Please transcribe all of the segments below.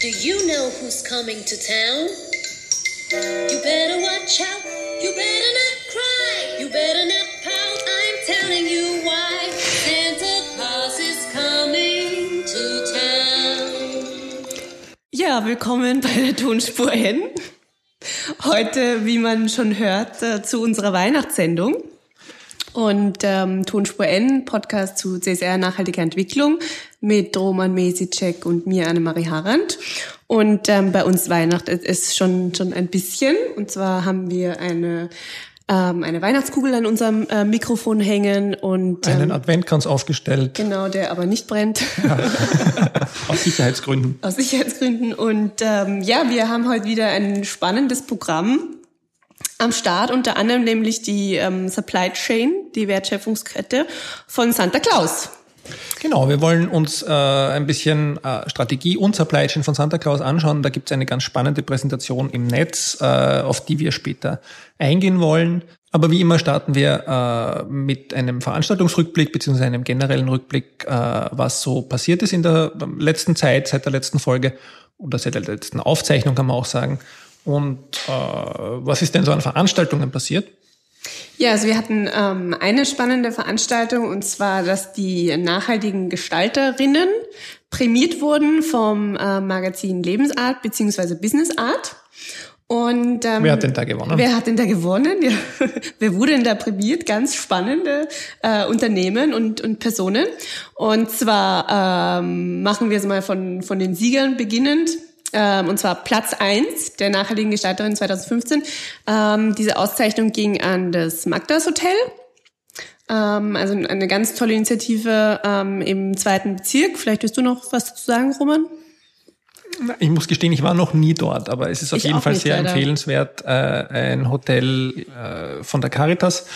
Do you know who's coming to town? You better watch out. You better not cry. You better not pout. I'm telling you why. Santa Claus is coming to town. Ja, willkommen bei der Tonspur N. Heute, wie man schon hört, äh, zu unserer Weihnachtssendung. Und ähm, Tonspur N, Podcast zu CSR Nachhaltige Entwicklung mit Roman Mesicek und mir, Annemarie Harand. Und ähm, bei uns Weihnacht ist schon, schon ein bisschen. Und zwar haben wir eine ähm, eine Weihnachtskugel an unserem äh, Mikrofon hängen und ähm, einen Adventkranz aufgestellt. Genau, der aber nicht brennt. Ja. Aus Sicherheitsgründen. Aus Sicherheitsgründen. Und ähm, ja, wir haben heute wieder ein spannendes Programm am Start, unter anderem nämlich die ähm, Supply Chain, die Wertschöpfungskette von Santa Claus. Genau, wir wollen uns äh, ein bisschen äh, Strategie und Supply Chain von Santa Claus anschauen. Da gibt es eine ganz spannende Präsentation im Netz, äh, auf die wir später eingehen wollen. Aber wie immer starten wir äh, mit einem Veranstaltungsrückblick beziehungsweise einem generellen Rückblick, äh, was so passiert ist in der letzten Zeit, seit der letzten Folge oder seit der letzten Aufzeichnung kann man auch sagen. Und äh, was ist denn so an Veranstaltungen passiert? Ja, also wir hatten ähm, eine spannende Veranstaltung und zwar, dass die nachhaltigen Gestalterinnen prämiert wurden vom äh, Magazin Lebensart beziehungsweise Business Art. Und ähm, wer hat denn da gewonnen? Wer hat denn da gewonnen? Ja. wer wurde denn da prämiert? Ganz spannende äh, Unternehmen und, und Personen. Und zwar ähm, machen wir es mal von, von den Siegern beginnend. Ähm, und zwar Platz eins der nachhaltigen Gestalterin 2015. Ähm, diese Auszeichnung ging an das Magdas Hotel. Ähm, also eine ganz tolle Initiative ähm, im zweiten Bezirk. Vielleicht willst du noch was dazu sagen, Roman? Ich muss gestehen, ich war noch nie dort, aber es ist auf ich jeden Fall sehr leider. empfehlenswert. Äh, ein Hotel äh, von der Caritas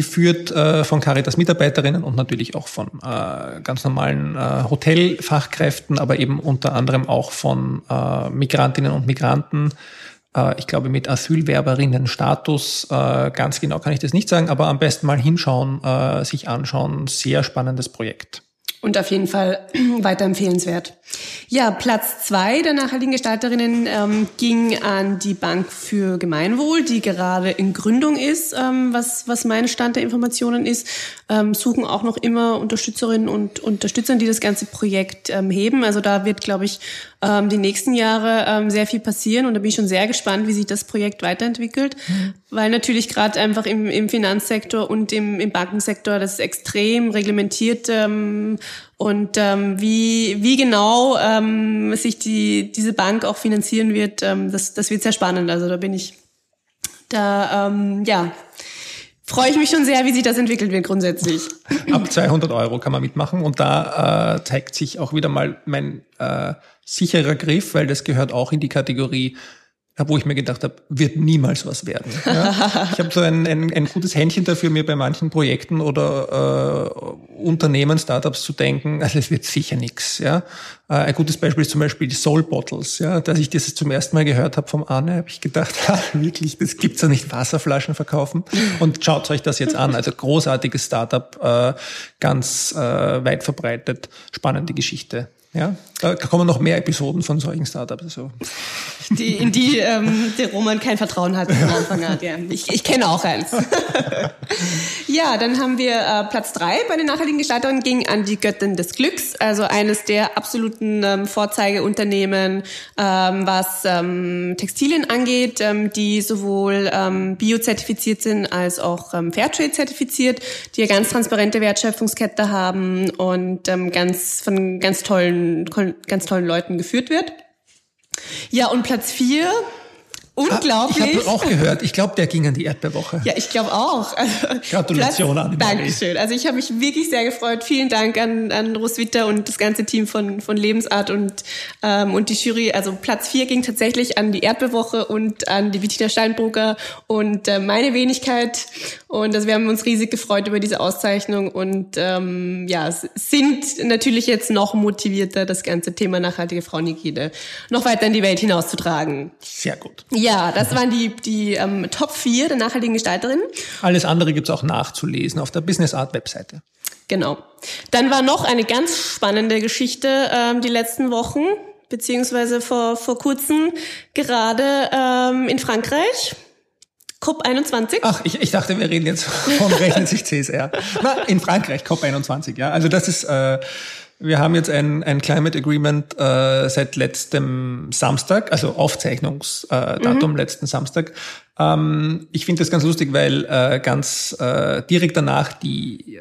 geführt äh, von Caritas Mitarbeiterinnen und natürlich auch von äh, ganz normalen äh, Hotelfachkräften, aber eben unter anderem auch von äh, Migrantinnen und Migranten. Äh, ich glaube mit Asylwerberinnen-Status, äh, ganz genau kann ich das nicht sagen, aber am besten mal hinschauen, sich anschauen. Sehr spannendes Projekt. Und auf jeden Fall weiter empfehlenswert. Ja, Platz zwei der nachhaltigen Gestalterinnen ähm, ging an die Bank für Gemeinwohl, die gerade in Gründung ist, ähm, was, was mein Stand der Informationen ist. Ähm, suchen auch noch immer Unterstützerinnen und Unterstützer, die das ganze Projekt ähm, heben. Also da wird, glaube ich, ähm, die nächsten Jahre ähm, sehr viel passieren und da bin ich schon sehr gespannt, wie sich das Projekt weiterentwickelt, mhm. weil natürlich gerade einfach im, im Finanzsektor und im, im Bankensektor das ist extrem reglementiert ähm, und ähm, wie, wie genau ähm, sich die, diese Bank auch finanzieren wird, ähm, das, das wird sehr spannend. Also da bin ich, da, ähm, ja, freue ich mich schon sehr, wie sich das entwickelt wird grundsätzlich. Ab 200 Euro kann man mitmachen und da äh, zeigt sich auch wieder mal mein äh, sicherer Griff, weil das gehört auch in die Kategorie wo ich mir gedacht habe, wird niemals was werden. Ja? Ich habe so ein, ein, ein, gutes Händchen dafür, mir bei manchen Projekten oder äh, Unternehmen, Startups zu denken, also es wird sicher nichts. Ja? Äh, ein gutes Beispiel ist zum Beispiel die Soul Bottles. Ja? Dass ich das zum ersten Mal gehört habe vom Arne, habe ich gedacht, ha, wirklich, das gibt's ja nicht, Wasserflaschen verkaufen. Und schaut euch das jetzt an. Also großartiges Startup, äh, ganz äh, weit verbreitet, spannende Geschichte. Ja, da kommen noch mehr Episoden von solchen Startups. Also. Die, in die ähm, der Roman kein Vertrauen hat von Anfang an. Ja. Ich, ich kenne auch eins. ja, dann haben wir äh, Platz drei bei den nachhaltigen Gestaltern ging an die Göttin des Glücks, also eines der absoluten ähm, Vorzeigeunternehmen, ähm, was ähm, Textilien angeht, ähm, die sowohl ähm, biozertifiziert sind als auch ähm, Fairtrade zertifiziert, die eine ganz transparente Wertschöpfungskette haben und ähm, ganz von ganz tollen ganz tollen Leuten geführt wird. Ja, und Platz vier Unglaublich. Ich habe auch gehört. Ich glaube, der ging an die Erdbeerwoche. Ja, ich glaube auch. Also, Gratulation Platz, an Dankeschön. Also ich habe mich wirklich sehr gefreut. Vielen Dank an, an Roswitha und das ganze Team von, von Lebensart und, ähm, und die Jury. Also Platz vier ging tatsächlich an die Erdbeerwoche und an die Bettina Steinbrugger und äh, meine Wenigkeit. Und also wir haben uns riesig gefreut über diese Auszeichnung und ähm, ja, sind natürlich jetzt noch motivierter, das ganze Thema nachhaltige Frauenhygiene noch weiter in die Welt hinauszutragen. Sehr gut. Ja, das waren die, die ähm, Top 4 der nachhaltigen Gestalterinnen. Alles andere gibt's auch nachzulesen auf der Business Art Webseite. Genau. Dann war noch eine ganz spannende Geschichte ähm, die letzten Wochen beziehungsweise vor, vor kurzem gerade ähm, in Frankreich. COP21? Ach, ich, ich dachte, wir reden jetzt von rechnet sich CSR. Na, in Frankreich, COP21, ja. Also das ist, äh, wir haben jetzt ein, ein Climate Agreement äh, seit letztem Samstag, also Aufzeichnungsdatum mhm. letzten Samstag. Ähm, ich finde das ganz lustig, weil äh, ganz äh, direkt danach die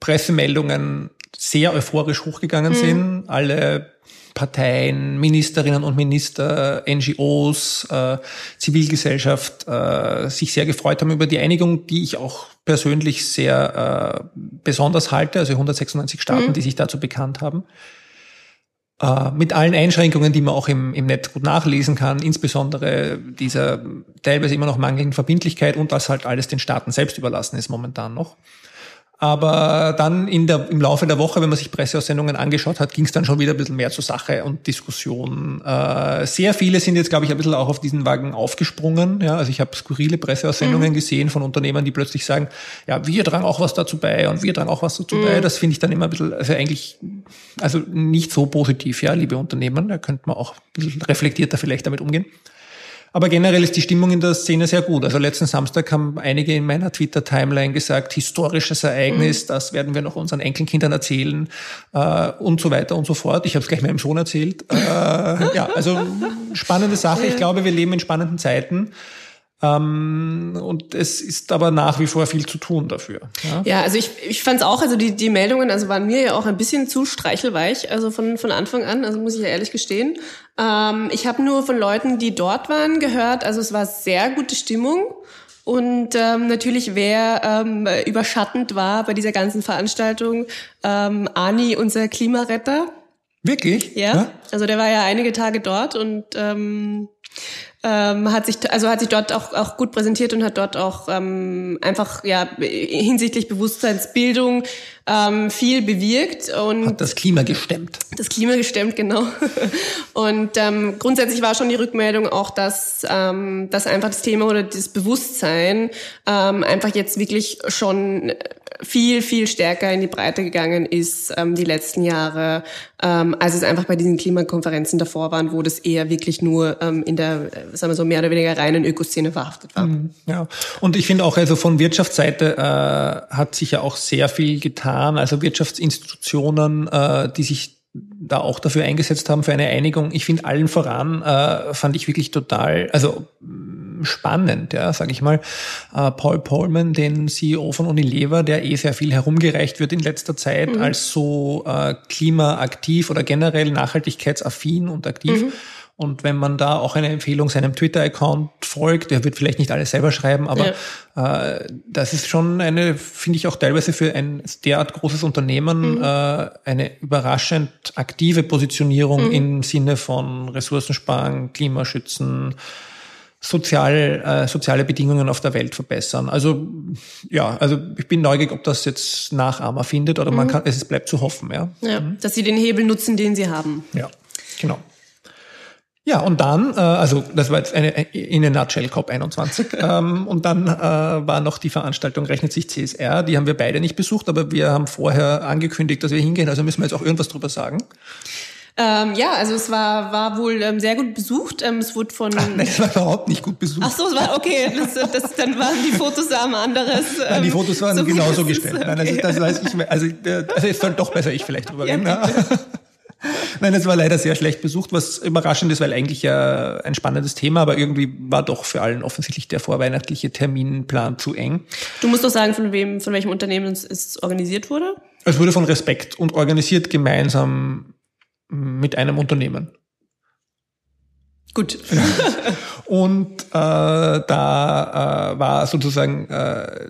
Pressemeldungen sehr euphorisch hochgegangen mhm. sind. Alle Parteien, Ministerinnen und Minister, NGOs, äh, Zivilgesellschaft äh, sich sehr gefreut haben über die Einigung, die ich auch persönlich sehr äh, besonders halte, also 196 Staaten, mhm. die sich dazu bekannt haben. Äh, mit allen Einschränkungen, die man auch im, im Netz gut nachlesen kann, insbesondere dieser teilweise immer noch mangelnden Verbindlichkeit und das halt alles den Staaten selbst überlassen ist momentan noch. Aber dann in der, im Laufe der Woche, wenn man sich Presseaussendungen angeschaut hat, ging es dann schon wieder ein bisschen mehr zur Sache und Diskussion. Äh, sehr viele sind jetzt, glaube ich, ein bisschen auch auf diesen Wagen aufgesprungen. Ja, also ich habe skurrile Presseaussendungen mhm. gesehen von Unternehmern, die plötzlich sagen, ja, wir tragen auch was dazu bei und wir tragen auch was dazu mhm. bei. Das finde ich dann immer ein bisschen, also eigentlich, also nicht so positiv, ja, liebe Unternehmen. Da könnte man auch ein bisschen reflektierter vielleicht damit umgehen. Aber generell ist die Stimmung in der Szene sehr gut. Also letzten Samstag haben einige in meiner Twitter-Timeline gesagt, historisches Ereignis, mhm. das werden wir noch unseren Enkelkindern erzählen äh, und so weiter und so fort. Ich habe es gleich meinem Sohn erzählt. Äh, ja, also spannende Sache. Ich glaube, wir leben in spannenden Zeiten. Ähm, und es ist aber nach wie vor viel zu tun dafür. Ja, ja also ich, ich fand es auch, also die, die Meldungen also waren mir ja auch ein bisschen zu streichelweich, also von, von Anfang an, also muss ich ja ehrlich gestehen. Ähm, ich habe nur von Leuten, die dort waren, gehört, also es war sehr gute Stimmung. Und ähm, natürlich, wer ähm, überschattend war bei dieser ganzen Veranstaltung, ähm, Ani, unser Klimaretter. Wirklich? Ja. ja. Also der war ja einige Tage dort und ähm, ähm, hat sich also hat sich dort auch auch gut präsentiert und hat dort auch ähm, einfach ja hinsichtlich Bewusstseinsbildung ähm, viel bewirkt und hat das Klima gestemmt. Das Klima gestemmt genau. Und ähm, grundsätzlich war schon die Rückmeldung auch, dass ähm, dass einfach das Thema oder das Bewusstsein ähm, einfach jetzt wirklich schon viel, viel stärker in die Breite gegangen ist ähm, die letzten Jahre, ähm, als es einfach bei diesen Klimakonferenzen davor waren, wo das eher wirklich nur ähm, in der, äh, sagen wir so, mehr oder weniger reinen Ökoszene verhaftet war. Mhm, ja, und ich finde auch, also von Wirtschaftsseite äh, hat sich ja auch sehr viel getan, also Wirtschaftsinstitutionen, äh, die sich da auch dafür eingesetzt haben für eine Einigung. Ich finde allen voran, äh, fand ich wirklich total, also spannend, ja, sage ich mal. Äh, Paul Polman, den CEO von Unilever, der eh sehr viel herumgereicht wird in letzter Zeit mhm. als so äh, klimaaktiv oder generell nachhaltigkeitsaffin und aktiv. Mhm. Und wenn man da auch eine Empfehlung seinem Twitter-Account folgt, der wird vielleicht nicht alles selber schreiben, aber ja. äh, das ist schon eine, finde ich auch teilweise für ein derart großes Unternehmen mhm. äh, eine überraschend aktive Positionierung mhm. im Sinne von Ressourcensparen, Klimaschützen, sozial, äh, soziale Bedingungen auf der Welt verbessern. Also ja, also ich bin neugierig, ob das jetzt Nachahmer findet oder mhm. man kann, es bleibt zu hoffen, ja. ja mhm. Dass sie den Hebel nutzen, den sie haben. Ja, genau. Ja, und dann, äh, also das war jetzt eine in a nutshell COP21. ähm, und dann äh, war noch die Veranstaltung Rechnet sich CSR. Die haben wir beide nicht besucht, aber wir haben vorher angekündigt, dass wir hingehen. Also müssen wir jetzt auch irgendwas drüber sagen. Ähm, ja, also es war, war wohl ähm, sehr gut besucht. Ähm, es wurde von. Ach, nein, es war überhaupt nicht gut besucht. Ach so, es war okay. Das, das, dann waren die Fotos am anderes. Ähm, nein, die Fotos waren so genauso gestellt. Okay. Nein, also, das weiß ich. Also, also jetzt soll doch besser ich vielleicht drüber reden. Ja, Nein, es war leider sehr schlecht besucht, was überraschend ist, weil eigentlich ja ein spannendes Thema, aber irgendwie war doch für allen offensichtlich der vorweihnachtliche Terminplan zu eng. Du musst doch sagen, von wem, von welchem Unternehmen es organisiert wurde? Es wurde von Respekt und organisiert gemeinsam mit einem Unternehmen. Gut. und äh, da äh, war sozusagen äh,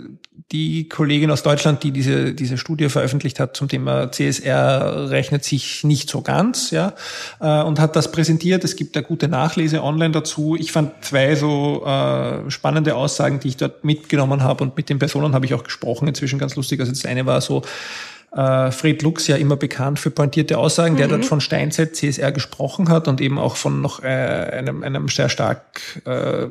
die Kollegin aus Deutschland, die diese, diese Studie veröffentlicht hat zum Thema CSR, rechnet sich nicht so ganz, ja, äh, und hat das präsentiert. Es gibt da gute Nachlese online dazu. Ich fand zwei so äh, spannende Aussagen, die ich dort mitgenommen habe und mit den Personen habe ich auch gesprochen, inzwischen ganz lustig. Also das eine war so, äh, Fred Lux ja immer bekannt für pointierte Aussagen, der dort von Steinzeit CSR gesprochen hat und eben auch von noch äh, einem, einem sehr stark äh,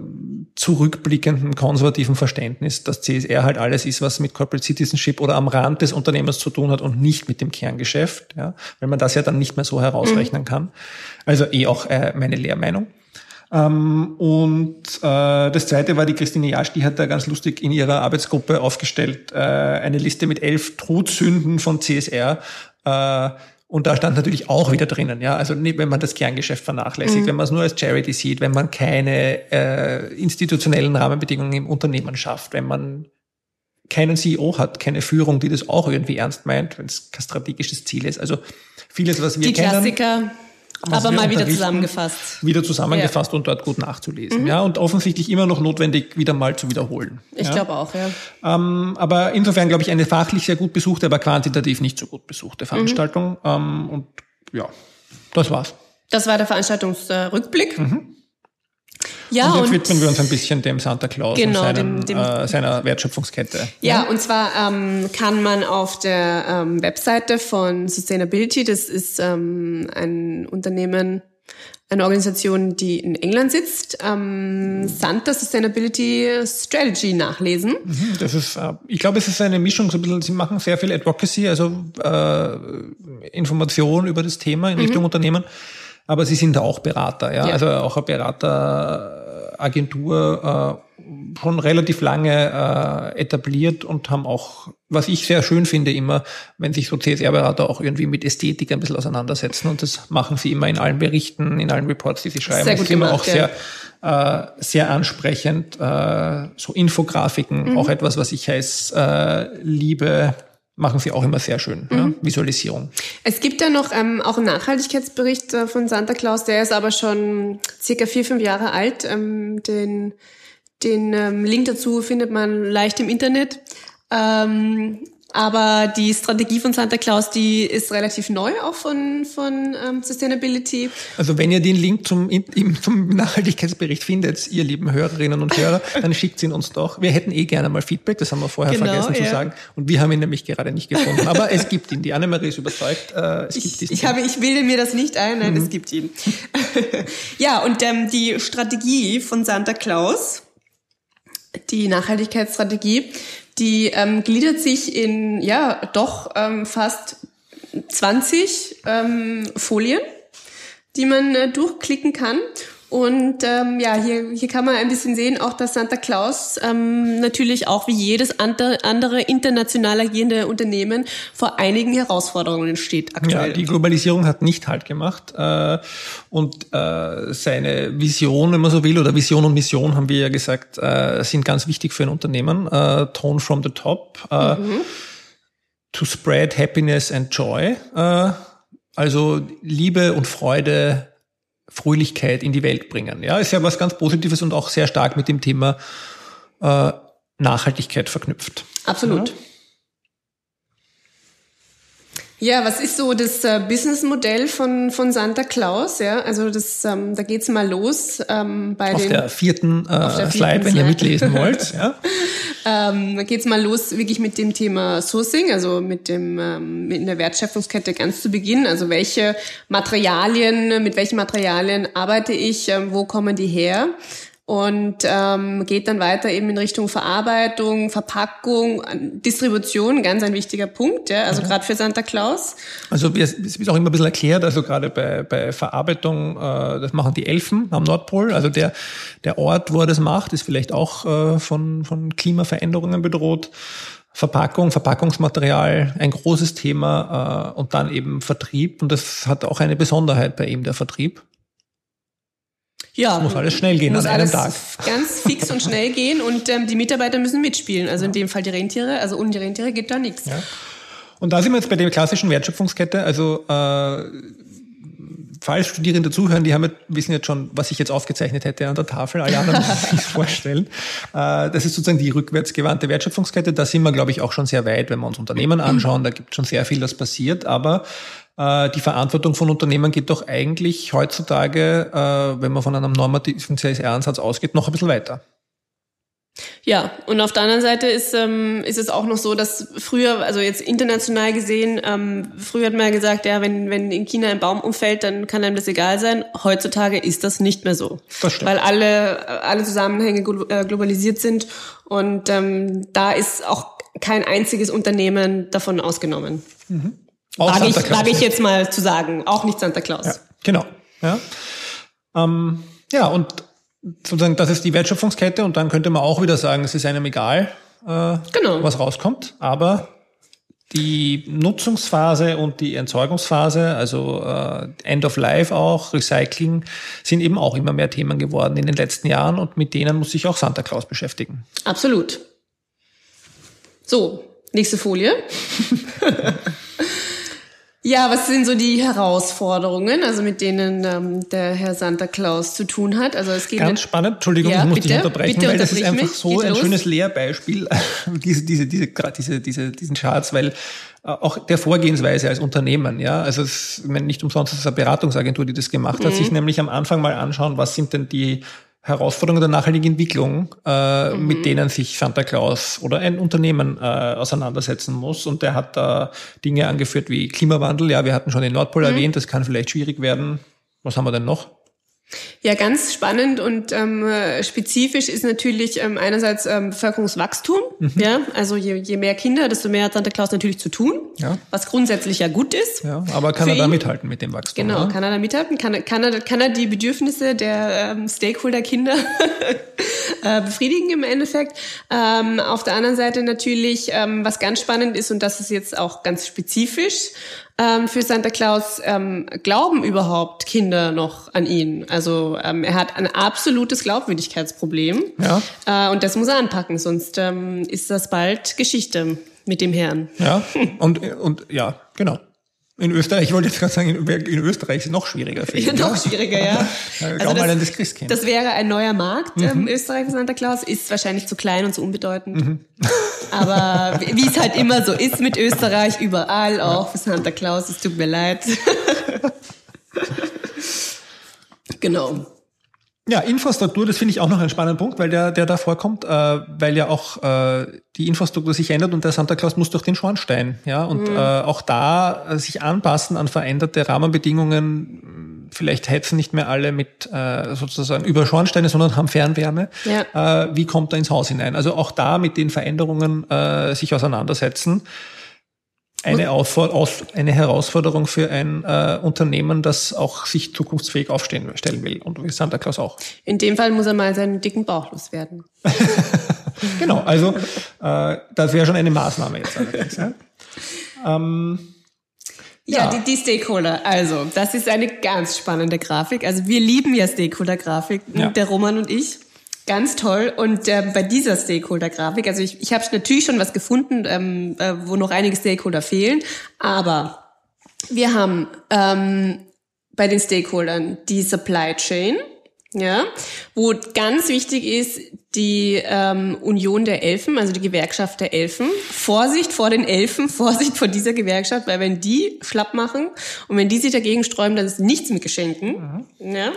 zurückblickenden konservativen Verständnis, dass CSR halt alles ist, was mit Corporate Citizenship oder am Rand des Unternehmens zu tun hat und nicht mit dem Kerngeschäft, ja, weil man das ja dann nicht mehr so herausrechnen kann. Also eh auch äh, meine Lehrmeinung. Ähm, und äh, das zweite war die Christine Jasch, die hat da ganz lustig in ihrer Arbeitsgruppe aufgestellt, äh, eine Liste mit elf Todsünden von CSR. Äh, und da stand natürlich auch wieder drinnen, ja, also nicht, wenn man das Kerngeschäft vernachlässigt, mhm. wenn man es nur als Charity sieht, wenn man keine äh, institutionellen Rahmenbedingungen im Unternehmen schafft, wenn man keinen CEO hat, keine Führung, die das auch irgendwie ernst meint, wenn es kein strategisches Ziel ist. Also vieles, was wir die kennen. Klassiker aber mal wieder zusammengefasst. Wieder zusammengefasst ja. und dort gut nachzulesen. Mhm. Ja, und offensichtlich immer noch notwendig, wieder mal zu wiederholen. Ich ja. glaube auch, ja. Ähm, aber insofern glaube ich eine fachlich sehr gut besuchte, aber quantitativ nicht so gut besuchte Veranstaltung. Mhm. Ähm, und ja, das war's. Das war der Veranstaltungsrückblick. Mhm. Ja, und jetzt widmen wir uns ein bisschen dem Santa Claus genau, und seinem, dem, dem, äh, seiner Wertschöpfungskette. Ja, ja, und zwar ähm, kann man auf der ähm, Webseite von Sustainability, das ist ähm, ein Unternehmen, eine Organisation, die in England sitzt, ähm, Santa Sustainability Strategy nachlesen. Mhm, das ist, äh, ich glaube, es ist eine Mischung, so ein bisschen, sie machen sehr viel Advocacy, also äh, Information über das Thema in Richtung mhm. Unternehmen aber sie sind auch Berater, ja, ja. also auch eine Berateragentur äh, schon relativ lange äh, etabliert und haben auch, was ich sehr schön finde, immer, wenn sich so CSR-Berater auch irgendwie mit Ästhetik ein bisschen auseinandersetzen und das machen sie immer in allen Berichten, in allen Reports, die sie schreiben. Sehr gut das ist immer gemacht, auch sehr äh, sehr ansprechend, äh, so Infografiken, mhm. auch etwas, was ich heiß äh, liebe, machen sie auch immer sehr schön. Mhm. Ja? Visualisierung. Es gibt ja noch ähm, auch einen Nachhaltigkeitsbericht äh, von Santa Claus, der ist aber schon circa vier, fünf Jahre alt. Ähm, den den ähm, Link dazu findet man leicht im Internet. Ähm, aber die Strategie von Santa Claus, die ist relativ neu auch von, von ähm, Sustainability. Also wenn ihr den Link zum, zum Nachhaltigkeitsbericht findet, ihr lieben Hörerinnen und Hörer, dann schickt ihn uns doch. Wir hätten eh gerne mal Feedback, das haben wir vorher genau, vergessen ja. zu sagen. Und wir haben ihn nämlich gerade nicht gefunden. Aber es gibt ihn. Die Annemarie ist überzeugt. Äh, es ich, gibt ich, habe, ich bilde mir das nicht ein, nein, mhm. es gibt ihn. ja, und ähm, die Strategie von Santa Claus, die Nachhaltigkeitsstrategie, die ähm, gliedert sich in ja doch ähm, fast 20 ähm, Folien, die man äh, durchklicken kann. Und ähm, ja, hier, hier kann man ein bisschen sehen, auch dass Santa Claus ähm, natürlich auch wie jedes andere international agierende Unternehmen vor einigen Herausforderungen steht aktuell. Ja, die Globalisierung hat nicht halt gemacht äh, und äh, seine Vision, wenn man so will, oder Vision und Mission, haben wir ja gesagt, äh, sind ganz wichtig für ein Unternehmen. Äh, Tone from the top. Äh, mhm. To spread happiness and joy. Äh, also Liebe und Freude Fröhlichkeit in die Welt bringen. Ja, ist ja was ganz Positives und auch sehr stark mit dem Thema äh, Nachhaltigkeit verknüpft. Absolut. Ja. Ja, was ist so das äh, Businessmodell von, von Santa Claus? Ja, also das, ähm, da geht's mal los ähm, bei auf den, der vierten, äh, auf der vierten Slide, wenn ihr mitlesen wollt. Ja. ähm, da geht's mal los wirklich mit dem Thema Sourcing, also mit dem ähm, in der Wertschöpfungskette ganz zu Beginn. Also welche Materialien, mit welchen Materialien arbeite ich, ähm, wo kommen die her? Und ähm, geht dann weiter eben in Richtung Verarbeitung, Verpackung, Distribution, ganz ein wichtiger Punkt, ja, also mhm. gerade für Santa Claus. Also es wird auch immer ein bisschen erklärt, also gerade bei, bei Verarbeitung, äh, das machen die Elfen am Nordpol, also der, der Ort, wo er das macht, ist vielleicht auch äh, von, von Klimaveränderungen bedroht. Verpackung, Verpackungsmaterial, ein großes Thema äh, und dann eben Vertrieb und das hat auch eine Besonderheit bei ihm, der Vertrieb. Ja, das muss alles schnell gehen muss an einem Tag. Ganz fix und schnell gehen und ähm, die Mitarbeiter müssen mitspielen. Also in dem Fall die Rentiere, also ohne die Rentiere geht da nichts. Ja. Und da sind wir jetzt bei der klassischen Wertschöpfungskette. Also äh, falls Studierende zuhören, die haben, wissen jetzt schon, was ich jetzt aufgezeichnet hätte an der Tafel. Alle anderen müssen sich vorstellen. Äh, das ist sozusagen die rückwärtsgewandte Wertschöpfungskette. Da sind wir, glaube ich, auch schon sehr weit, wenn wir uns Unternehmen anschauen. Da gibt es schon sehr viel, das passiert. Aber die Verantwortung von Unternehmen geht doch eigentlich heutzutage, äh, wenn man von einem normativen CSR-Ansatz ausgeht, noch ein bisschen weiter. Ja, und auf der anderen Seite ist, ähm, ist es auch noch so, dass früher, also jetzt international gesehen, ähm, früher hat man ja gesagt, ja, wenn, wenn in China ein Baum umfällt, dann kann einem das egal sein. Heutzutage ist das nicht mehr so. Das. Weil alle, alle Zusammenhänge äh, globalisiert sind und ähm, da ist auch kein einziges Unternehmen davon ausgenommen. Auch Wage ich, wage ich jetzt mal zu sagen, auch nicht Santa Claus. Ja, genau. Ja, ähm, ja und sozusagen, das ist die Wertschöpfungskette und dann könnte man auch wieder sagen, es ist einem egal, äh, Genau. was rauskommt, aber die Nutzungsphase und die Entsorgungsphase, also äh, End of Life auch, Recycling, sind eben auch immer mehr Themen geworden in den letzten Jahren und mit denen muss sich auch Santa Claus beschäftigen. Absolut. So, nächste Folie. ja, was sind so die Herausforderungen, also mit denen ähm, der Herr Santa Claus zu tun hat? Also es geht Ganz spannend, Entschuldigung, Ja, ich muss bitte, dich unterbrechen, weil das ist einfach mich. so Geht ein los. schönes Lehrbeispiel, diese, diese, diese, gerade diese, diese, diesen Charts, weil äh, auch der Vorgehensweise als Unternehmen, ja, also es, ich meine, nicht umsonst ist es eine Beratungsagentur, die das gemacht Mhm. hat, sich nämlich am Anfang mal anschauen, was sind denn die Herausforderungen der nachhaltigen Entwicklung, äh, Mhm. mit denen sich Santa Claus oder ein Unternehmen äh, auseinandersetzen muss. Und der hat da Dinge angeführt wie Klimawandel. Ja, wir hatten schon den Nordpol Mhm. erwähnt, das kann vielleicht schwierig werden. Was haben wir denn noch? Ja, ganz spannend und ähm, äh, spezifisch ist natürlich ähm, einerseits ähm, Bevölkerungswachstum. Mhm. Ja, also je, je mehr Kinder, desto mehr hat Santa Claus natürlich zu tun, Ja. was grundsätzlich ja gut ist. Ja, aber kann er da ihn? mithalten mit dem Wachstum? Genau, ne? kann er da mithalten? Kann, er- kann, er, kann er die Bedürfnisse der ähm, Stakeholder-Kinder äh, befriedigen im Endeffekt? Ähm, auf der anderen Seite natürlich, ähm, was ganz spannend ist, und das ist jetzt auch ganz spezifisch ähm, für Santa Claus, ähm, glauben überhaupt Kinder noch an ihn? Also ähm, er hat ein absolutes Glaubwürdigkeitsproblem Ja. äh, und das muss er anpacken, sonst ähm, ist das bald Geschichte mit dem Herrn. Ja, und, und ja, genau. In Österreich, ich wollte jetzt gerade sagen, in, Österreich ist es noch schwieriger für ihn. Noch schwieriger, ja. Also das- an das Christkind. Das wäre ein neuer Markt, ähm, Mhm. Österreich für Santa Claus, ist wahrscheinlich zu klein und zu unbedeutend. Aber wie wie es halt immer so ist mit Österreich, überall auch für Santa Claus, es tut mir leid. genau. Ja, Infrastruktur, das finde ich auch noch einen spannenden Punkt, weil der, der da vorkommt, äh, weil ja auch äh, die Infrastruktur sich ändert und der Santa Claus muss durch den Schornstein, ja, und Mhm. äh, auch da äh, sich anpassen an veränderte Rahmenbedingungen. Vielleicht heizen nicht mehr alle mit äh, sozusagen über Schornsteine, sondern haben Fernwärme. Ja. Äh, wie kommt er ins Haus hinein? Also auch da mit den Veränderungen äh, sich auseinandersetzen. Eine, aus, eine Herausforderung für ein äh, Unternehmen, das auch sich zukunftsfähig aufstellen stellen will und wie Santa Claus auch. In dem Fall muss er mal seinen dicken Bauch loswerden. Genau, also äh, das wäre schon eine Maßnahme jetzt allerdings. Ja? Ähm, Ja, Ja. Die, die Stakeholder. Also, das ist eine ganz spannende Grafik. Also, wir lieben ja Stakeholder-Grafiken, Ja. der Roman und ich. Ganz toll. Und äh, bei dieser Stakeholder-Grafik, also ich, ich habe natürlich schon was gefunden, ähm, äh, wo noch einige Stakeholder fehlen, aber wir haben ähm, bei den Stakeholdern die Supply Chain, ja, wo ganz wichtig ist die ähm, Union der Elfen, also die Gewerkschaft der Elfen. Vorsicht vor den Elfen, Vorsicht vor dieser Gewerkschaft, weil wenn die schlapp machen und wenn die sich dagegen sträuben, dann ist nichts mit Geschenken. Ja.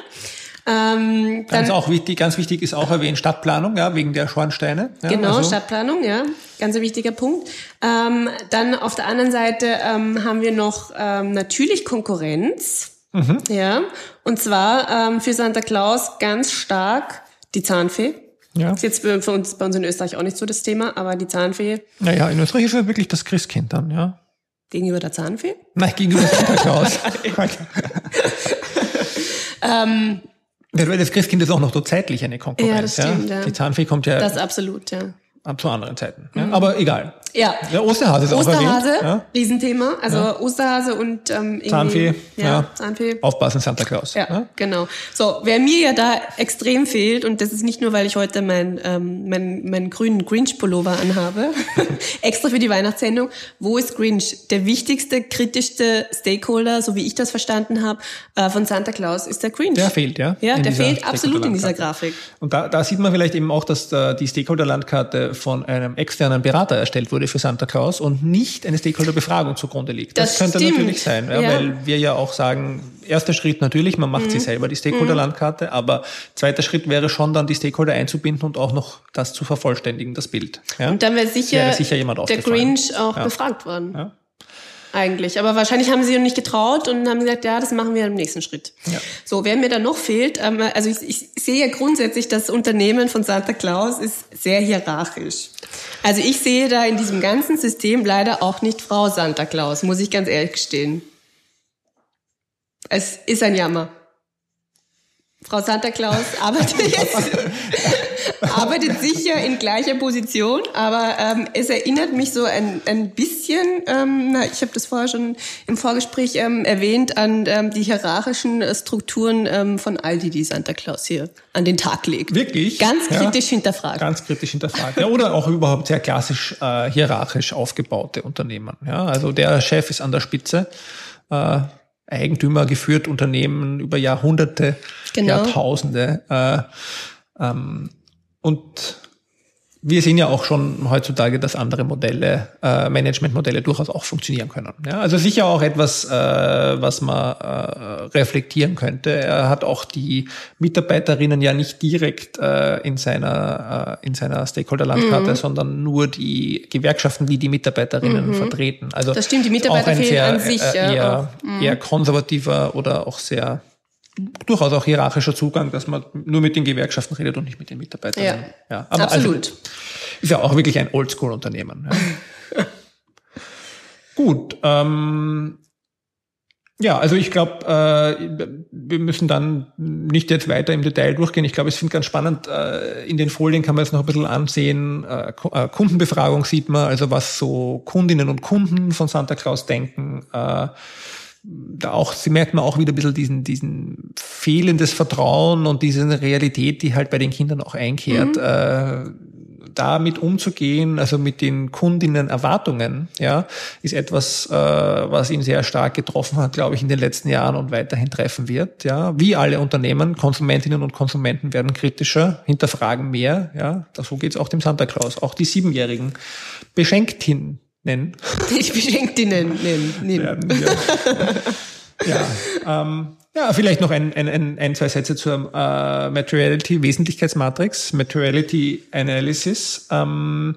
Ähm, ganz auch wichtig, ganz wichtig ist auch erwähnt Stadtplanung, ja, wegen der Schornsteine. Ja, Genau, also, Stadtplanung, ja, ganz ein wichtiger Punkt. Ähm, dann auf der anderen Seite ähm, haben wir noch ähm, natürlich Konkurrenz, Mhm. ja, und zwar ähm, für Santa Claus ganz stark die Zahnfee. Ja. Ist jetzt für uns bei uns in Österreich auch nicht so das Thema, aber die Zahnfee Naja, in Österreich ist ja wirklich das Christkind dann, ja. gegenüber der Zahnfee. Nein, gegenüber Santa Claus. Ähm, das Christkind ist auch noch so zeitlich eine Konkurrenz. Ja, das stimmt, ja. Die Zahnfee kommt ja das absolut, ja. zu anderen Zeiten. Ja. Aber egal. Ja. Der Osterhase ist auch Osterhase, erwähnt. Ja. Riesenthema. Also Osterhase und ähm, Zahnfee, Ja, ja. Zahnfee. Aufpassen, Santa Claus. Ja, genau. So, wer mir ja da extrem fehlt, und das ist nicht nur, weil ich heute meinen ähm, mein, mein grünen Grinch-Pullover anhabe, extra für die Weihnachtssendung, wo ist Grinch? Der wichtigste, kritischste Stakeholder, so wie ich das verstanden habe, äh, von Santa Claus ist der Grinch. Der fehlt, ja. Ja, der fehlt absolut in dieser. Grafik. Und da, da sieht man vielleicht eben auch, dass äh, die Stakeholder-Landkarte von einem externen Berater erstellt wurde für Santa Claus und nicht eine Stakeholder-Befragung zugrunde liegt. Das, Das könnte stimmt. natürlich sein, ja, Ja. weil wir ja auch sagen, erster Schritt natürlich, man macht Mhm. sich selber die Stakeholder-Landkarte, aber zweiter Schritt wäre schon dann die Stakeholder einzubinden und auch noch das zu vervollständigen, das Bild. Ja? Und dann wäre sicher, Wäre sicher jemand der. Grinch auch befragt worden. Eigentlich. Aber wahrscheinlich haben sie noch nicht getraut und haben gesagt, ja, das machen wir im nächsten Schritt. Ja. So, wer mir da noch fehlt, ähm, also ich, ich sehe ja grundsätzlich, das Unternehmen von Santa Claus ist sehr hierarchisch. Also ich sehe da in diesem ganzen System leider auch nicht Frau Santa Claus, muss ich ganz ehrlich gestehen. Es ist ein Jammer. Frau Santa Claus arbeitet jetzt, arbeitet sicher in gleicher Position, aber ähm, es erinnert mich so ein, ein bisschen, ähm, na, ich habe das vorher schon im Vorgespräch ähm, erwähnt, an ähm, die hierarchischen äh, Strukturen ähm, von Aldi, die Santa Claus hier an den Tag legt. Wirklich? Ganz Ja. kritisch hinterfragt. Ganz kritisch hinterfragt. Ja, oder auch überhaupt sehr klassisch äh, hierarchisch aufgebaute Unternehmen. Ja, also der Chef ist an der Spitze. Äh, Eigentümer geführt Unternehmen über Jahrhunderte, Genau. Jahrtausende. Äh, ähm, und wir sehen ja auch schon heutzutage, dass andere Modelle, äh, Managementmodelle durchaus auch funktionieren können. Ja, also sicher auch etwas, äh, was man äh, reflektieren könnte. Er hat auch die Mitarbeiterinnen ja nicht direkt äh, in seiner äh, in seiner Stakeholder-Landkarte, Mhm. sondern nur die Gewerkschaften, die die Mitarbeiterinnen vertreten. Also Das stimmt, die Mitarbeiter auch ein fehlen sehr, an sich, äh, ja, Mhm. eher, eher konservativer oder auch sehr durchaus auch hierarchischer Zugang, dass man nur mit den Gewerkschaften redet und nicht mit den Mitarbeiterinnen. Ja, aber absolut. Also, ist ja auch wirklich ein Oldschool-Unternehmen. Ja. Gut. Ähm, ja, also ich glaube, äh, wir müssen dann nicht jetzt weiter im Detail durchgehen. Ich glaube, es finde ganz spannend. Äh, in den Folien kann man es noch ein bisschen ansehen. Äh, äh, Kundenbefragung sieht man, also was so Kundinnen und Kunden von Santa Claus denken. Äh, da auch, sie merkt man auch wieder ein bisschen diesen, diesen fehlendes Vertrauen und diese Realität, die halt bei den Kindern auch einkehrt, äh, damit umzugehen, also mit den Kundinnen Erwartungen, ja, ist etwas, äh, was ihn sehr stark getroffen hat, glaube ich, in den letzten Jahren und weiterhin treffen wird, ja. Wie alle Unternehmen, Konsumentinnen und Konsumenten werden kritischer, hinterfragen mehr, ja. So geht's auch dem Santa Claus. Auch die Siebenjährigen Beschenktinnen Ich beschenke die nennen. nennen, werden wir. ja, ähm, ja, vielleicht noch ein, ein, ein, ein zwei Sätze zur äh, Materiality Wesentlichkeitsmatrix, Materiality Analysis. Ähm,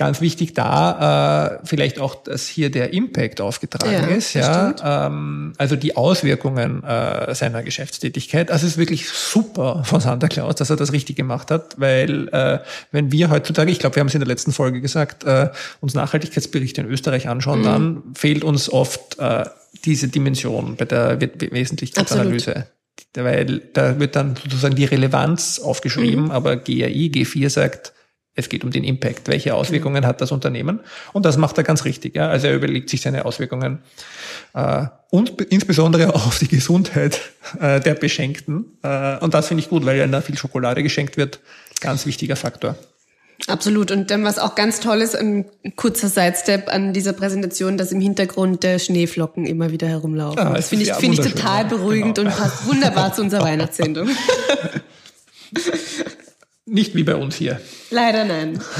ganz wichtig da äh, vielleicht auch, dass hier der Impact aufgetragen Ja, ist, ja, ähm, also die Auswirkungen äh, seiner Geschäftstätigkeit. Also es ist wirklich super von Santa Claus, dass er das richtig gemacht hat, weil äh, wenn wir heutzutage, ich glaube, wir haben es in der letzten Folge gesagt, äh, uns Nachhaltigkeitsberichte in Österreich anschauen, Mhm. dann fehlt uns oft äh, diese Dimension bei der We- We- Wesentlichkeitsanalyse. Weil da wird dann sozusagen die Relevanz aufgeschrieben, Mhm. aber GRI, G4 sagt, es geht um den Impact. Welche Auswirkungen hat das Unternehmen? Und das macht er ganz richtig. Ja? Also er überlegt sich seine Auswirkungen äh, und be- insbesondere auch auf die Gesundheit äh, der Beschenkten. Äh, und das finde ich gut, weil ja da viel Schokolade geschenkt wird. Ganz wichtiger Faktor. Absolut. Und dann was auch ganz toll ist, ein kurzer Sidestep an dieser Präsentation, dass im Hintergrund der Schneeflocken immer wieder herumlaufen. Ja, das finde ich, ja finde ich total beruhigend genau. und passt wunderbar zu unserer Weihnachtssendung. Nicht wie bei uns hier. Leider nein.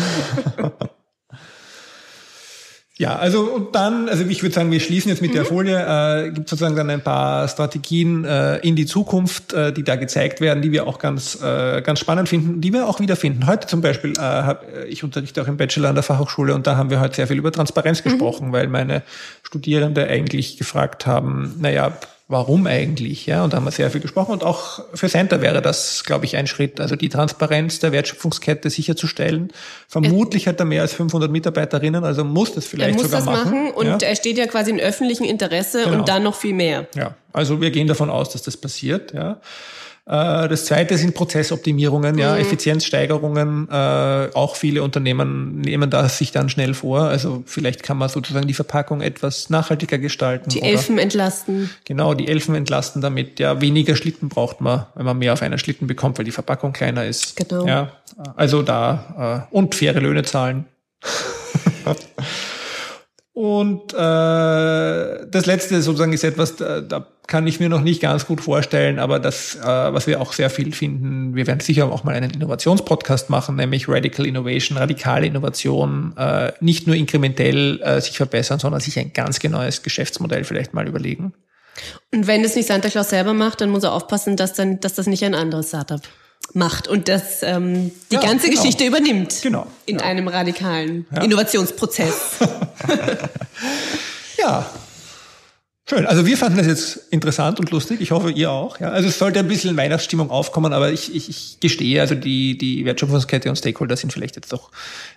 Ja, also und dann, also ich würde sagen, wir schließen jetzt mit der Folie, äh, gibt sozusagen dann ein paar Strategien äh, in die Zukunft, äh, die da gezeigt werden, die wir auch ganz, äh, ganz spannend finden, die wir auch wiederfinden. Heute zum Beispiel, äh, hab, ich unterrichte auch im Bachelor an der Fachhochschule und da haben wir heute sehr viel über Transparenz gesprochen, weil meine Studierende eigentlich gefragt haben, naja, warum eigentlich? Ja, und da haben wir sehr viel gesprochen. Und auch für Center wäre das, glaube ich, ein Schritt. Also die Transparenz der Wertschöpfungskette sicherzustellen. Vermutlich hat er mehr als 500 Mitarbeiterinnen, also muss das Er vielleicht muss sogar das machen und ja. er steht ja quasi im öffentlichen Interesse Genau. und dann noch viel mehr. Ja, also wir gehen davon aus, dass das passiert. Ja. Äh, Das zweite sind Prozessoptimierungen, ja, Mhm. Effizienzsteigerungen. Äh, auch viele Unternehmen nehmen das sich dann schnell vor. Also vielleicht kann man sozusagen die Verpackung etwas nachhaltiger gestalten. Die oder- Elfen entlasten. Genau, die Elfen entlasten damit. Ja, weniger Schlitten braucht man, wenn man mehr auf einen Schlitten bekommt, weil die Verpackung kleiner ist. Genau. Ja, also da äh, und faire Löhne zahlen. Und äh, das letzte sozusagen ist etwas, da, da kann ich mir noch nicht ganz gut vorstellen, aber das, äh, was wir auch sehr viel finden, wir werden sicher auch mal einen Innovationspodcast machen, nämlich Radical Innovation, radikale Innovation, äh, nicht nur inkrementell äh, sich verbessern, sondern sich ein ganz neues Geschäftsmodell vielleicht mal überlegen. Und wenn es nicht Santa Claus selber macht, dann muss er aufpassen, dass dann, dass das nicht ein anderes Startup macht und das ähm, die Ja, ganze genau. Geschichte übernimmt. Genau, In ja. einem radikalen Innovationsprozess. Ja. Schön. Also wir fanden das jetzt interessant und lustig. Ich hoffe, ihr auch. Ja. Also es sollte ein bisschen Weihnachtsstimmung aufkommen, aber ich, ich, ich gestehe, also die, die Wertschöpfungskette und Stakeholder sind vielleicht jetzt doch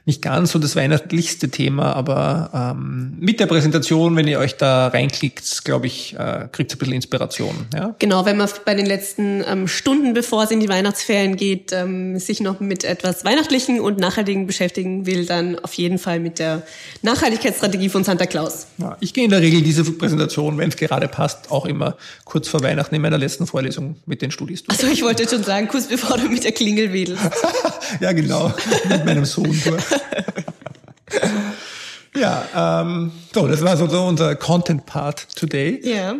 nicht ganz so das weihnachtlichste Thema, aber ähm, mit der Präsentation, wenn ihr euch da reinklickt, glaube ich, äh, kriegt ihr ein bisschen Inspiration. Ja. Genau, wenn man bei den letzten ähm, Stunden, bevor es in die Weihnachtsferien geht, ähm, sich noch mit etwas Weihnachtlichen und Nachhaltigen beschäftigen will, dann auf jeden Fall mit der Nachhaltigkeitsstrategie von Santa Claus. Ja, ich gehe in der Regel diese Präsentation, wenn es gerade passt, auch immer kurz vor Weihnachten in meiner letzten Vorlesung mit den Studis durch. Also ich wollte schon sagen, kurz bevor du mit der Klingel wedelst. ja, genau. Mit meinem Sohn durch. Ja, ähm, so, das war so so unser Content-Part today. Ja.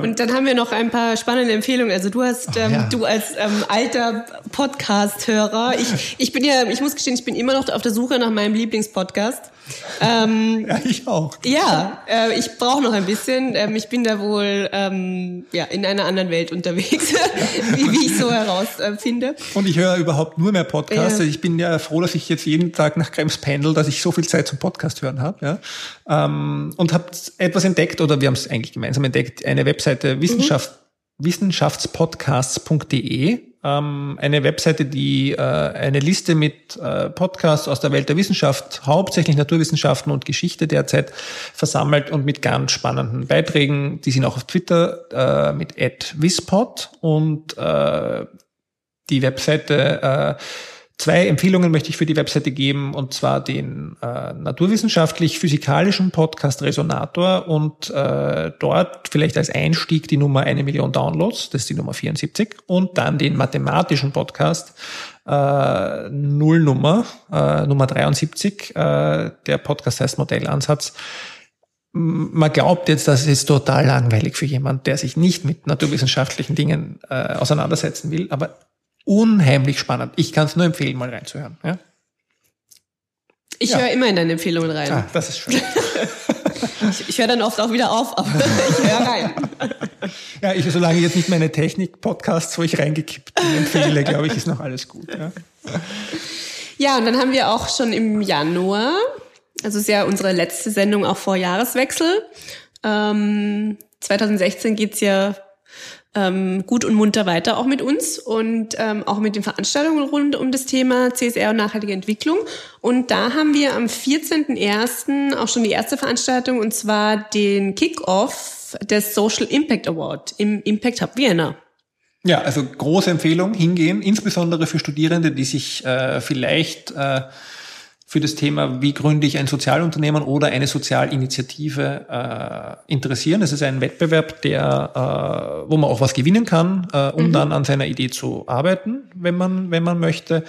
Und dann haben wir noch ein paar spannende Empfehlungen. Also du hast, ähm, ja. du als ähm, alter Podcast-Hörer, ich, ich bin ja, ich muss gestehen, ich bin immer noch auf der Suche nach meinem Lieblingspodcast. Ähm, Ja, ich auch. ja, äh, ich brauche noch ein bisschen. Ähm, ich bin da wohl ähm, ja in einer anderen Welt unterwegs, wie, wie ich so herausfinde. Äh. Und ich höre überhaupt nur mehr Podcasts. Ja. Ich bin ja froh, dass ich jetzt jeden Tag nach Krems pendel, dass ich so viel Zeit zum Podcast hören habe. Ja. Ähm, und habe etwas entdeckt, oder wir haben es eigentlich gemeinsam entdeckt, eine Webseite Wissenschaft, wissenschaftspodcast.de. Ähm, eine Webseite, die äh, eine Liste mit äh, Podcasts aus der Welt der Wissenschaft, hauptsächlich Naturwissenschaften und Geschichte derzeit versammelt und mit ganz spannenden Beiträgen. Die sind auch auf Twitter äh, mit @wispod und äh, die Webseite, äh, zwei Empfehlungen möchte ich für die Webseite geben, und zwar den äh, naturwissenschaftlich-physikalischen Podcast Resonator und äh, dort vielleicht als Einstieg die Nummer eine Million Downloads, das ist die Nummer 74, und dann den mathematischen Podcast äh, Nullnummer, äh, Nummer 73, äh, der Podcast heißt Modellansatz. Man glaubt jetzt, das ist total langweilig für jemand, der sich nicht mit naturwissenschaftlichen Dingen äh, auseinandersetzen will, aber unheimlich spannend. Ich kann es nur empfehlen, mal reinzuhören. Ja? Ich Ja. höre immer in deine Empfehlungen rein. Ah, das ist schön. Ich, ich höre dann oft auch wieder auf, aber ich höre rein. ja, ich, solange ich jetzt nicht meine Technik-Podcasts, wo ich reingekippt bin, empfehle, glaube ich, ist noch alles gut. Ja? Ja, und dann haben wir auch schon im Januar, also ist ja unsere letzte Sendung auch vor Jahreswechsel. Ähm, 2016 geht's ja ähm, gut und munter weiter auch mit uns und ähm, auch mit den Veranstaltungen rund um das Thema CSR und nachhaltige Entwicklung. Und da haben wir am 14.01. auch schon die erste Veranstaltung und zwar den Kick-Off des Social Impact Award im Impact Hub Vienna. Ja, also große Empfehlung, hingehen, insbesondere für Studierende, die sich äh, vielleicht äh, für das Thema, wie gründe ich ein Sozialunternehmen oder eine Sozialinitiative äh, interessieren. Es ist ein Wettbewerb, der, äh, wo man auch was gewinnen kann, äh, um dann an seiner Idee zu arbeiten, wenn man, wenn man möchte.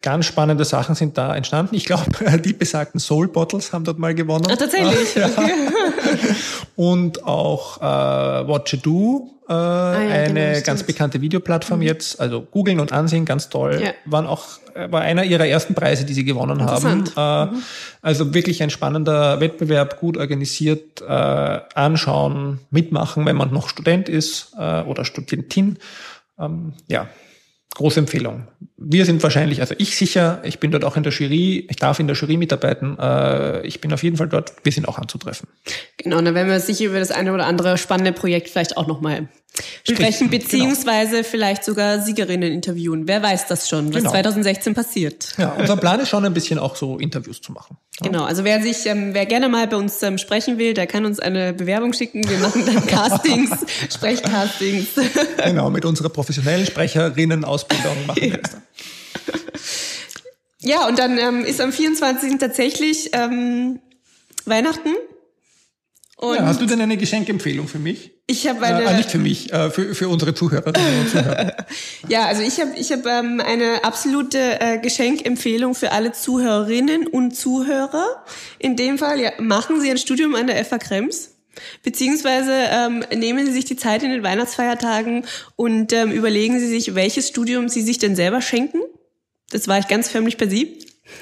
Ganz spannende Sachen sind da entstanden. Ich glaube, die besagten Soul Bottles haben dort mal gewonnen. Ah, tatsächlich. Ja. Und auch äh, Watch It Do, äh, ja, eine genau, ganz bekannte Videoplattform jetzt. Also googeln und ansehen, ganz toll. Ja. Waren auch, äh, war einer ihrer ersten Preise, die sie gewonnen haben. Äh, Also wirklich ein spannender Wettbewerb, gut organisiert, äh, anschauen, mitmachen, wenn man noch Student ist äh, oder Studentin. Ähm, ja, große Empfehlung. Wir sind wahrscheinlich, also ich sicher, ich bin dort auch in der Jury, ich darf in der Jury mitarbeiten. Äh, ich bin auf jeden Fall dort, wir sind auch anzutreffen. Genau, dann werden wir sicher über das eine oder andere spannende Projekt vielleicht auch nochmal sprechen, Richtig, beziehungsweise vielleicht sogar Siegerinnen interviewen. Wer weiß das schon, was Genau. 2016 passiert. Ja, unser Plan ist schon ein bisschen auch so Interviews zu machen. Genau, also wer sich, ähm, wer gerne mal bei uns ähm, sprechen will, der kann uns eine Bewerbung schicken. Wir machen dann Castings, Sprechcastings. Genau, mit unserer professionellen Sprecherinnen-Ausbildung machen wir das dann. ja, und dann ähm, ist am 24. tatsächlich ähm, Weihnachten. Und Ja, hast du denn eine Geschenkempfehlung für mich? ich habe Äh, eine, ah, nicht für mich, äh, für, für unsere Zuhörerinnen und Zuhörer. ja, also ich habe ich hab, ähm, eine absolute äh, Geschenkempfehlung für alle Zuhörerinnen und Zuhörer. In dem Fall, ja, machen Sie ein Studium an der FA Krems. Beziehungsweise ähm, nehmen Sie sich die Zeit in den Weihnachtsfeiertagen und ähm, überlegen Sie sich, welches Studium Sie sich denn selber schenken. Das war ich ganz förmlich per Sie.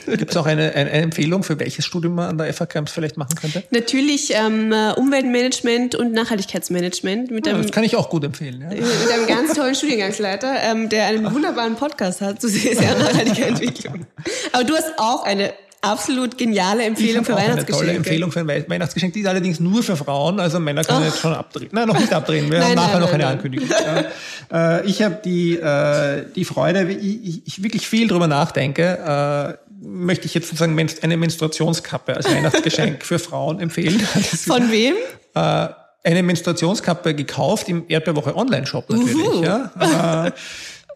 Gibt es auch eine, eine, Empfehlung, für welches Studium man an der FH Krems vielleicht machen könnte? Natürlich ähm, äh, Umweltmanagement und Nachhaltigkeitsmanagement mit Ja, einem das kann ich auch gut empfehlen. Ja. mit einem ganz tollen Studiengangsleiter, ähm, der einen wunderbaren Podcast hat zu sehr nachhaltiger Entwicklung. Aber du hast auch eine absolut geniale Empfehlung für auch eine Weihnachtsgeschenke. tolle Empfehlung für ein Wei- Weihnachtsgeschenk. Die ist allerdings nur für Frauen, also Männer können Ach. jetzt schon abdrehen. Nein, noch nicht abdrehen. Wir Nein, haben nachher nein, noch nein, eine nein. Ankündigung. Äh, ich habe die, äh, die Freude, ich, ich wirklich viel drüber nachdenke, äh, möchte ich jetzt sozusagen eine Menstruationskappe als Weihnachtsgeschenk für Frauen empfehlen. Von wem? äh, eine Menstruationskappe gekauft im Erdbeerwoche Online-Shop natürlich. Uhu. Ja. Äh,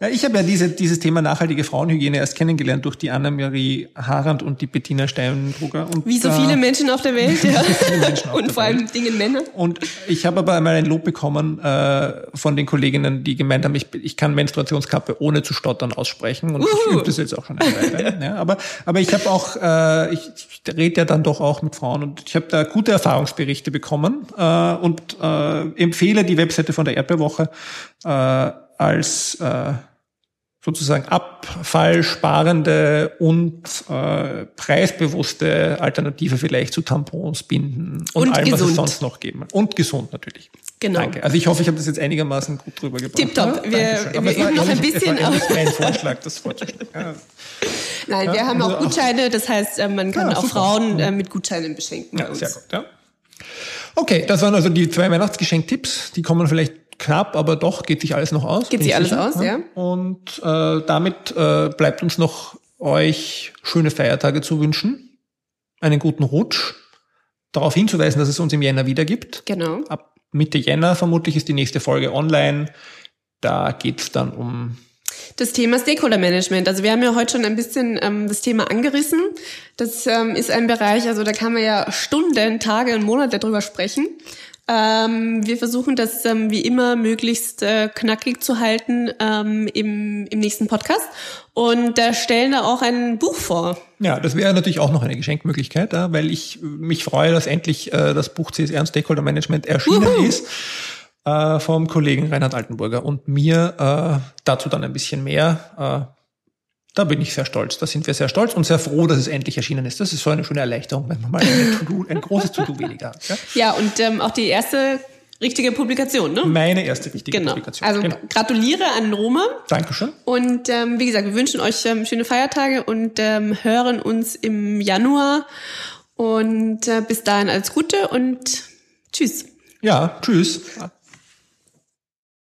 ja, ich habe ja diese, dieses Thema nachhaltige Frauenhygiene erst kennengelernt durch die Anna-Marie Harand und die Bettina Steinbrugger. Und Wie so viele Menschen auf der Welt, ja. Auf Und vor allem Welt. Dinge Männer. Und ich habe aber einmal ein Lob bekommen äh, von den Kolleginnen, die gemeint haben, ich, ich kann Menstruationskappe ohne zu stottern aussprechen. Und ich Uhu. übe das jetzt auch schon eine Weile. ja, aber, aber ich habe auch, äh, ich, ich rede ja dann doch auch mit Frauen und ich habe da gute Erfahrungsberichte bekommen äh, und äh, empfehle die Webseite von der Erdbeerwoche äh, als äh, sozusagen abfallsparende und äh, preisbewusste Alternative vielleicht zu Tampons, Binden und, Und allem, was es gesund. sonst noch geben. Und gesund natürlich. Genau. Danke. Also ich hoffe, ich habe das jetzt einigermaßen gut drüber gebracht. Tipptopp. Wir- wir war üben noch ein bisschen, Es war mein Vorschlag, das vorzustellen. Ja. Nein, wir haben also auch auch- Gutscheine, das heißt, äh, man kann Ja, auch super. Frauen äh, mit Gutscheinen beschenken Ja, sehr gut. Ja. Okay, das waren also die zwei Weihnachtsgeschenktipps. Die kommen vielleicht knapp, aber doch geht sich alles noch aus. Geht sich ich alles sicher. aus, ja. Und äh, damit äh, bleibt uns noch euch schöne Feiertage zu wünschen, einen guten Rutsch, darauf hinzuweisen, dass es uns im Jänner wieder gibt. Genau. Ab Mitte Jänner vermutlich ist die nächste Folge online. Da geht's dann um Das Thema Stakeholder Management. Also wir haben ja heute schon ein bisschen ähm, das Thema angerissen. Das ähm, ist ein Bereich, also da kann man ja Stunden, Tage und Monate drüber sprechen. Ähm, wir versuchen das ähm, wie immer möglichst äh, knackig zu halten ähm, im, im nächsten Podcast und da stellen da auch ein Buch vor. Ja, das wäre natürlich auch noch eine Geschenkmöglichkeit, ja, weil ich mich freue, dass endlich äh, das Buch CSR und Stakeholder Management erschienen Wuhu. ist äh, vom Kollegen Reinhard Altenburger und mir äh, dazu dann ein bisschen mehr. Äh, da bin ich sehr stolz. Da sind wir sehr stolz und sehr froh, dass es endlich erschienen ist. Das ist so eine schöne Erleichterung, wenn man mal ein großes To-Do weniger hat. Ja? Ja, und ähm, auch die erste richtige Publikation, ne? Meine erste richtige Genau. Publikation. Also genau. gratuliere an Roma. Dankeschön. Und ähm, wie gesagt, wir wünschen euch ähm, schöne Feiertage und ähm, hören uns im Januar. Und äh, bis dahin alles Gute und tschüss. Ja, tschüss.